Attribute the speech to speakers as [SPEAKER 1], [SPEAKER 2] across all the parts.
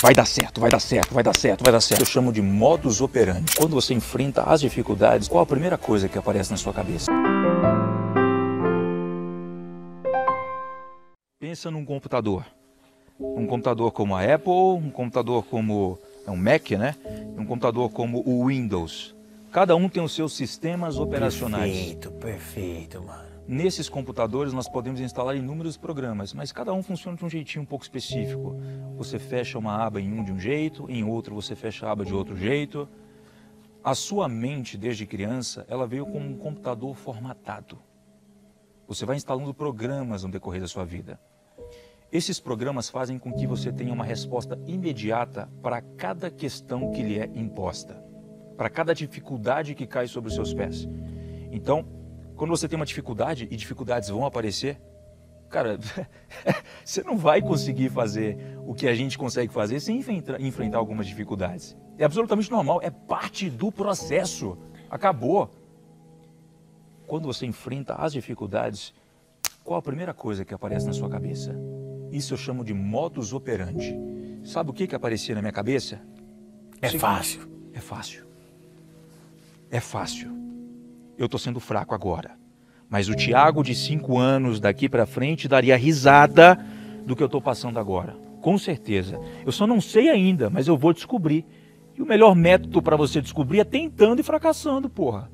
[SPEAKER 1] Vai dar certo, vai dar certo, vai dar certo, vai dar certo. Eu chamo de modus operandi. Quando você enfrenta as dificuldades, qual a primeira coisa que aparece na sua cabeça? Pensa num computador. Um computador como a Apple, um computador como é um Mac, né? Um computador como o Windows. Cada um tem os seus sistemas operacionais.
[SPEAKER 2] Perfeito, perfeito, mano.
[SPEAKER 1] Nesses computadores nós podemos instalar inúmeros programas, mas cada um funciona de um jeitinho um pouco específico. Você fecha uma aba em um de um jeito, em outro você fecha a aba de outro jeito. A sua mente, desde criança, ela veio com um computador formatado. Você vai instalando programas no decorrer da sua vida. Esses programas fazem com que você tenha uma resposta imediata para cada questão que lhe é imposta, para cada dificuldade que cai sobre os seus pés. Então, quando você tem uma dificuldade, e dificuldades vão aparecer, cara, você não vai conseguir fazer o que a gente consegue fazer sem enfrentar algumas dificuldades. É absolutamente normal, é parte do processo. Acabou. Quando você enfrenta as dificuldades, qual a primeira coisa que aparece na sua cabeça? Isso eu chamo de modus operandi. Sabe o que, que aparecia na minha cabeça?
[SPEAKER 2] É fácil.
[SPEAKER 1] É fácil. É fácil eu estou sendo fraco agora. Mas o Tiago de cinco anos daqui para frente daria risada do que eu estou passando agora. Com certeza. Eu só não sei ainda, mas eu vou descobrir. E o melhor método para você descobrir é tentando e fracassando, porra.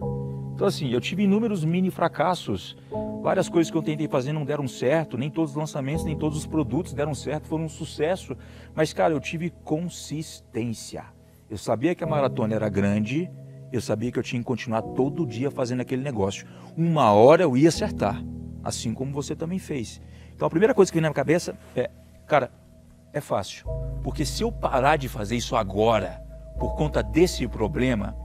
[SPEAKER 1] Então, assim, eu tive inúmeros mini fracassos. Várias coisas que eu tentei fazer não deram certo. Nem todos os lançamentos, nem todos os produtos deram certo, foram um sucesso. Mas, cara, eu tive consistência. Eu sabia que a maratona era grande, eu sabia que eu tinha que continuar todo dia fazendo aquele negócio. Uma hora eu ia acertar, assim como você também fez. Então a primeira coisa que vem na minha cabeça é, cara, é fácil. Porque se eu parar de fazer isso agora, por conta desse problema,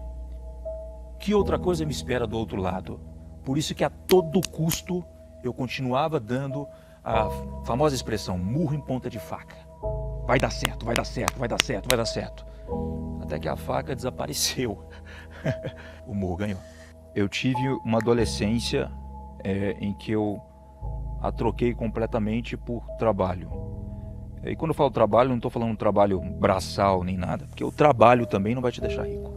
[SPEAKER 1] que outra coisa me espera do outro lado? Por isso que a todo custo eu continuava dando a famosa expressão murro em ponta de faca. Vai dar certo, vai dar certo, vai dar certo, vai dar certo. Até que a faca desapareceu. o humor ganhou. Eu tive uma adolescência é, em que eu a troquei completamente por trabalho. E quando eu falo trabalho, não estou falando um trabalho braçal nem nada, porque o trabalho também não vai te deixar rico.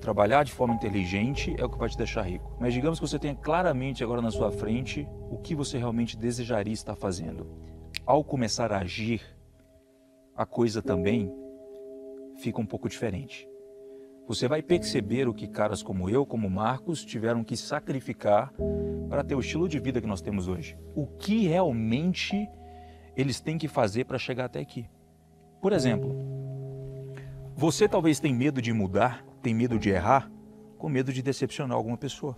[SPEAKER 1] Trabalhar de forma inteligente é o que vai te deixar rico. Mas digamos que você tenha claramente agora na sua frente o que você realmente desejaria estar fazendo. Ao começar a agir, a coisa também fica um pouco diferente você vai perceber o que caras como eu, como Marcos, tiveram que sacrificar para ter o estilo de vida que nós temos hoje. O que realmente eles têm que fazer para chegar até aqui. Por exemplo, você talvez tem medo de mudar, tem medo de errar, com medo de decepcionar alguma pessoa.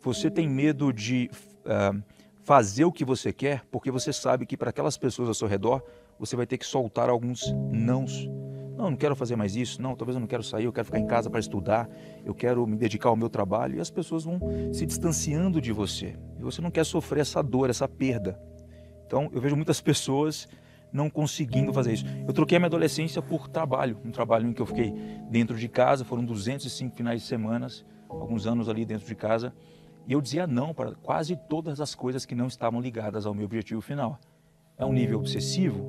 [SPEAKER 1] Você tem medo de uh, fazer o que você quer, porque você sabe que para aquelas pessoas ao seu redor você vai ter que soltar alguns nãos não, não quero fazer mais isso. Não, talvez eu não quero sair, eu quero ficar em casa para estudar, eu quero me dedicar ao meu trabalho. E as pessoas vão se distanciando de você. E você não quer sofrer essa dor, essa perda. Então, eu vejo muitas pessoas não conseguindo fazer isso. Eu troquei a minha adolescência por trabalho, um trabalho em que eu fiquei dentro de casa, foram 205 finais de semana, alguns anos ali dentro de casa, e eu dizia não para quase todas as coisas que não estavam ligadas ao meu objetivo final. É um nível obsessivo?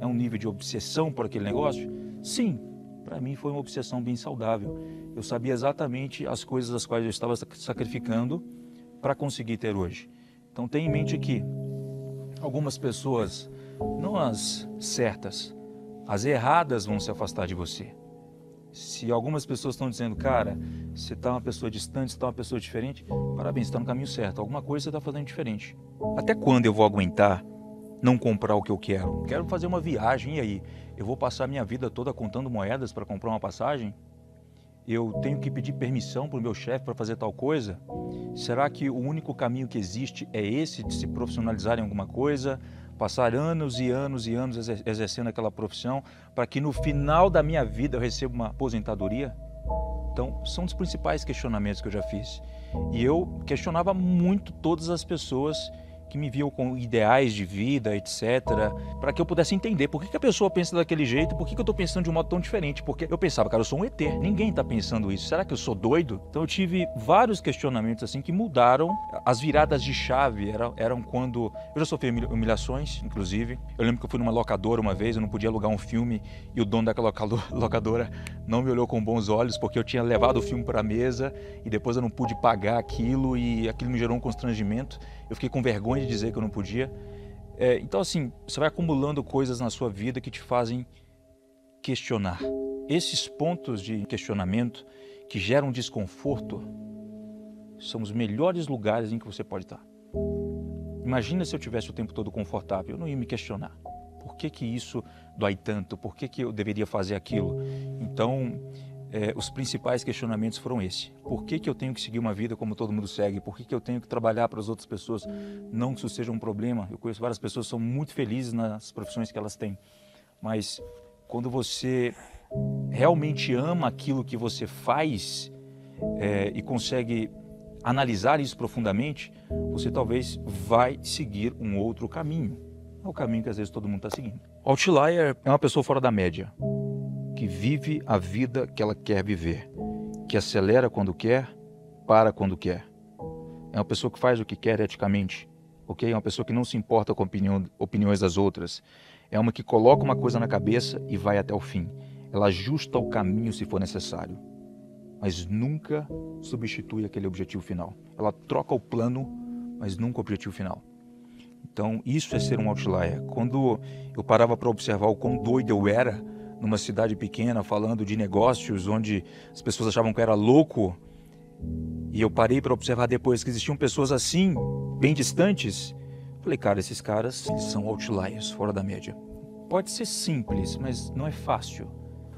[SPEAKER 1] É um nível de obsessão por aquele negócio? Sim, para mim foi uma obsessão bem saudável. Eu sabia exatamente as coisas das quais eu estava sacrificando para conseguir ter hoje. Então tenha em mente que algumas pessoas, não as certas, as erradas vão se afastar de você. Se algumas pessoas estão dizendo, cara, você está uma pessoa distante, você está uma pessoa diferente, parabéns, você está no caminho certo. Alguma coisa você está fazendo diferente. Até quando eu vou aguentar não comprar o que eu quero? Quero fazer uma viagem, e aí? Eu vou passar minha vida toda contando moedas para comprar uma passagem? Eu tenho que pedir permissão para o meu chefe para fazer tal coisa? Será que o único caminho que existe é esse de se profissionalizar em alguma coisa? Passar anos e anos e anos exercendo aquela profissão para que no final da minha vida eu receba uma aposentadoria? Então, são os principais questionamentos que eu já fiz. E eu questionava muito todas as pessoas que me viam com ideais de vida, etc, para que eu pudesse entender por que, que a pessoa pensa daquele jeito, por que, que eu estou pensando de um modo tão diferente, porque eu pensava, cara, eu sou um ET, ninguém está pensando isso, será que eu sou doido? Então eu tive vários questionamentos assim que mudaram, as viradas de chave eram, eram quando eu já sofri humilhações, inclusive, eu lembro que eu fui numa locadora uma vez, eu não podia alugar um filme e o dono daquela locadora não me olhou com bons olhos porque eu tinha levado o filme para a mesa e depois eu não pude pagar aquilo e aquilo me gerou um constrangimento, eu fiquei com vergonha de dizer que eu não podia. É, então, assim, você vai acumulando coisas na sua vida que te fazem questionar. Esses pontos de questionamento que geram desconforto são os melhores lugares em que você pode estar. Imagina se eu tivesse o tempo todo confortável, eu não ia me questionar. Por que, que isso dói tanto? Por que, que eu deveria fazer aquilo? Então, é, os principais questionamentos foram esse. Por que, que eu tenho que seguir uma vida como todo mundo segue? Por que, que eu tenho que trabalhar para as outras pessoas? Não que isso seja um problema. Eu conheço várias pessoas que são muito felizes nas profissões que elas têm. Mas quando você realmente ama aquilo que você faz é, e consegue analisar isso profundamente, você talvez vai seguir um outro caminho. É o caminho que às vezes todo mundo está seguindo. Outlier é uma pessoa fora da média que vive a vida que ela quer viver, que acelera quando quer, para quando quer. É uma pessoa que faz o que quer eticamente, ok? É uma pessoa que não se importa com opinião, opiniões das outras. É uma que coloca uma coisa na cabeça e vai até o fim. Ela ajusta o caminho se for necessário, mas nunca substitui aquele objetivo final. Ela troca o plano, mas nunca o objetivo final. Então, isso é ser um outlier. Quando eu parava para observar o quão doido eu era, numa cidade pequena falando de negócios onde as pessoas achavam que eu era louco. E eu parei para observar depois que existiam pessoas assim, bem distantes. Falei, cara, esses caras são outliers, fora da média. Pode ser simples, mas não é fácil.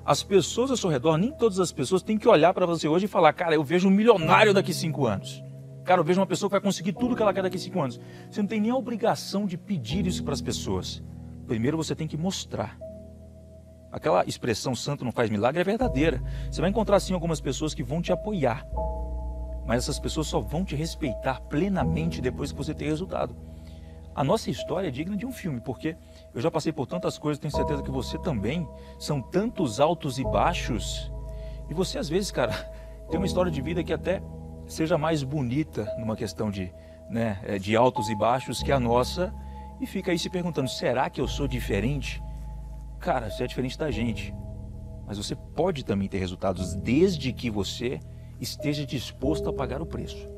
[SPEAKER 1] As pessoas ao seu redor, nem todas as pessoas têm que olhar para você hoje e falar, cara, eu vejo um milionário daqui cinco anos. Cara, eu vejo uma pessoa que vai conseguir tudo que ela quer daqui cinco anos. Você não tem nem a obrigação de pedir isso para as pessoas. Primeiro você tem que mostrar. Aquela expressão santo não faz milagre é verdadeira. Você vai encontrar sim algumas pessoas que vão te apoiar, mas essas pessoas só vão te respeitar plenamente depois que você ter resultado. A nossa história é digna de um filme, porque eu já passei por tantas coisas, tenho certeza que você também. São tantos altos e baixos. E você, às vezes, cara, tem uma história de vida que até seja mais bonita numa questão de, né, é, de altos e baixos que a nossa, e fica aí se perguntando: será que eu sou diferente? Cara, você é diferente da gente. Mas você pode também ter resultados desde que você esteja disposto a pagar o preço.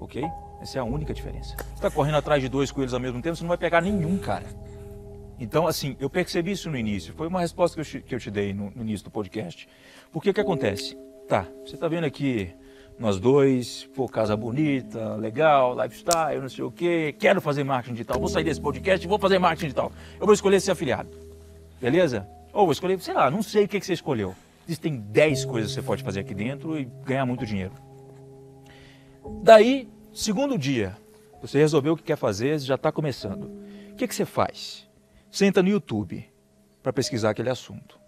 [SPEAKER 1] Ok? Essa é a única diferença. Você está correndo atrás de dois coelhos ao mesmo tempo, você não vai pegar nenhum, cara. Então, assim, eu percebi isso no início. Foi uma resposta que eu te, que eu te dei no, no, início do podcast. Porque o que acontece? Tá, você está vendo aqui nós dois, pô, casa bonita, legal, lifestyle, não sei o quê, quero fazer marketing digital, vou sair desse podcast e vou fazer marketing digital. Eu vou escolher ser afiliado. Beleza? Ou vou escolher, sei lá, não sei o que, que você escolheu. Existem 10 coisas que você pode fazer aqui dentro e ganhar muito dinheiro. Daí, segundo dia, você resolveu o que quer fazer, já está começando. O que, que você faz? Senta no YouTube para pesquisar aquele assunto.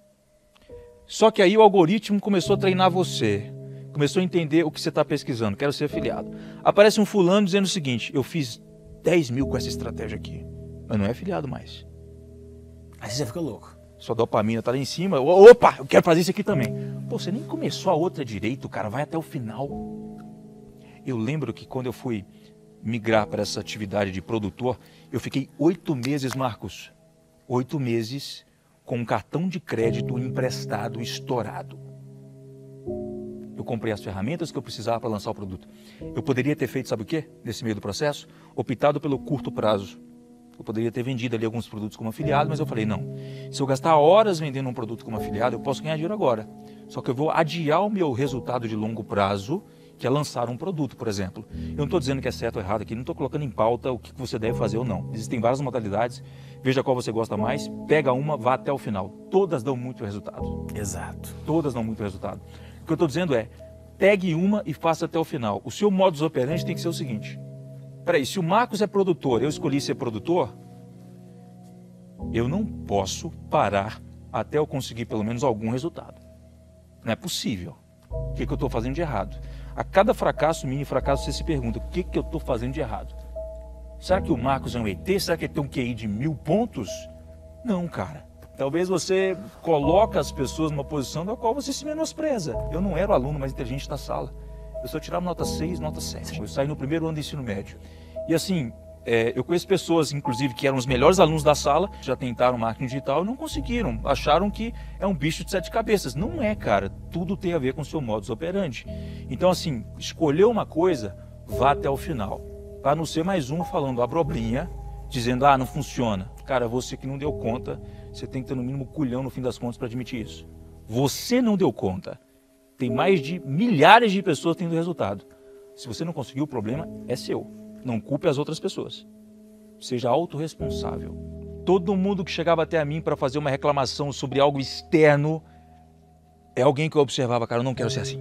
[SPEAKER 1] Só que aí o algoritmo começou a treinar você, começou a entender o que você está pesquisando, quero ser afiliado. Aparece um fulano dizendo o seguinte: eu fiz 10 mil com essa estratégia aqui, mas não é afiliado mais.
[SPEAKER 2] Aí você fica louco.
[SPEAKER 1] Sua dopamina tá lá em cima. Opa, eu quero fazer isso aqui também. Pô, você nem começou a outra direito, cara. Vai até o final. Eu lembro que quando eu fui migrar para essa atividade de produtor, eu fiquei oito meses, Marcos. Oito meses com um cartão de crédito emprestado estourado. Eu comprei as ferramentas que eu precisava para lançar o produto. Eu poderia ter feito, sabe o quê? Nesse meio do processo? Optado pelo curto prazo eu poderia ter vendido ali alguns produtos como afiliado, mas eu falei, não. Se eu gastar horas vendendo um produto como afiliado, eu posso ganhar dinheiro agora. Só que eu vou adiar o meu resultado de longo prazo, que é lançar um produto, por exemplo. Eu não estou dizendo que é certo ou errado aqui, não estou colocando em pauta o que você deve fazer ou não. Existem várias modalidades, veja qual você gosta mais, pega uma, vá até o final. Todas dão muito resultado.
[SPEAKER 2] Exato.
[SPEAKER 1] Todas dão muito resultado. O que eu estou dizendo é, pegue uma e faça até o final. O seu modus operandi tem que ser o seguinte, Peraí, se o Marcos é produtor, eu escolhi ser produtor, eu não posso parar até eu conseguir pelo menos algum resultado. Não é possível. O que, que eu estou fazendo de errado? A cada fracasso, mini fracasso, você se pergunta: o que, que eu estou fazendo de errado? Será que o Marcos é um ET? Será que ele tem um QI de mil pontos? Não, cara. Talvez você coloque as pessoas numa posição da qual você se menospreza. Eu não era o aluno mais inteligente da sala. Eu só tirava nota 6, nota 7. Eu saí no primeiro ano do ensino médio. E assim, é, eu conheço pessoas, inclusive, que eram os melhores alunos da sala, já tentaram marketing digital e não conseguiram. Acharam que é um bicho de sete cabeças. Não é, cara. Tudo tem a ver com o seu modus operandi. Então, assim, escolher uma coisa, vá até o final. Para não ser mais um falando abobrinha, dizendo, ah, não funciona. Cara, você que não deu conta, você tem que ter no mínimo culhão no fim das contas para admitir isso. Você não deu conta. Tem mais de milhares de pessoas tendo resultado. Se você não conseguiu, o problema é seu. Não culpe as outras pessoas. Seja autorresponsável. Todo mundo que chegava até a mim para fazer uma reclamação sobre algo externo é alguém que eu observava, cara, eu não quero ser assim.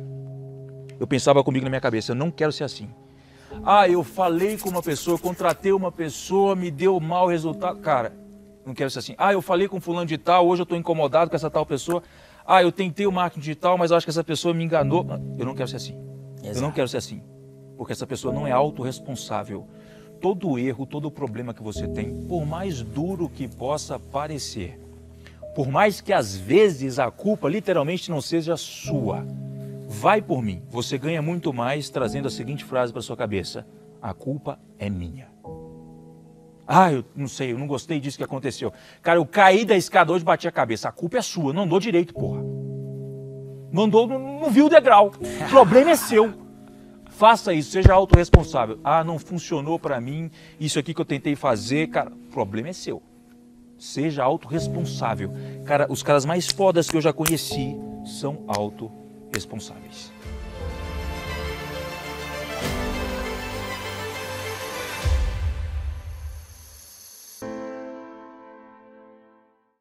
[SPEAKER 1] Eu pensava comigo na minha cabeça, eu não quero ser assim. Ah, eu falei com uma pessoa, contratei uma pessoa, me deu mau resultado. Cara, não quero ser assim. Ah, eu falei com fulano de tal, hoje eu estou incomodado com essa tal pessoa. Ah, eu tentei o marketing digital, mas eu acho que essa pessoa me enganou. Eu não quero ser assim. Exato. Eu não quero ser assim. Porque essa pessoa não é autorresponsável. Todo erro, todo problema que você tem, por mais duro que possa parecer, por mais que às vezes a culpa literalmente não seja sua, vai por mim. Você ganha muito mais trazendo a seguinte frase para sua cabeça: a culpa é minha. Ah, eu não sei, eu não gostei disso que aconteceu. Cara, eu caí da escada hoje e bati a cabeça. A culpa é sua, não andou direito, porra. Não não, não viu o degrau. O problema é seu. Faça isso, seja autorresponsável. Ah, não funcionou para mim, isso aqui que eu tentei fazer, cara, o problema é seu. Seja autorresponsável. Cara, os caras mais fodas que eu já conheci são autorresponsáveis.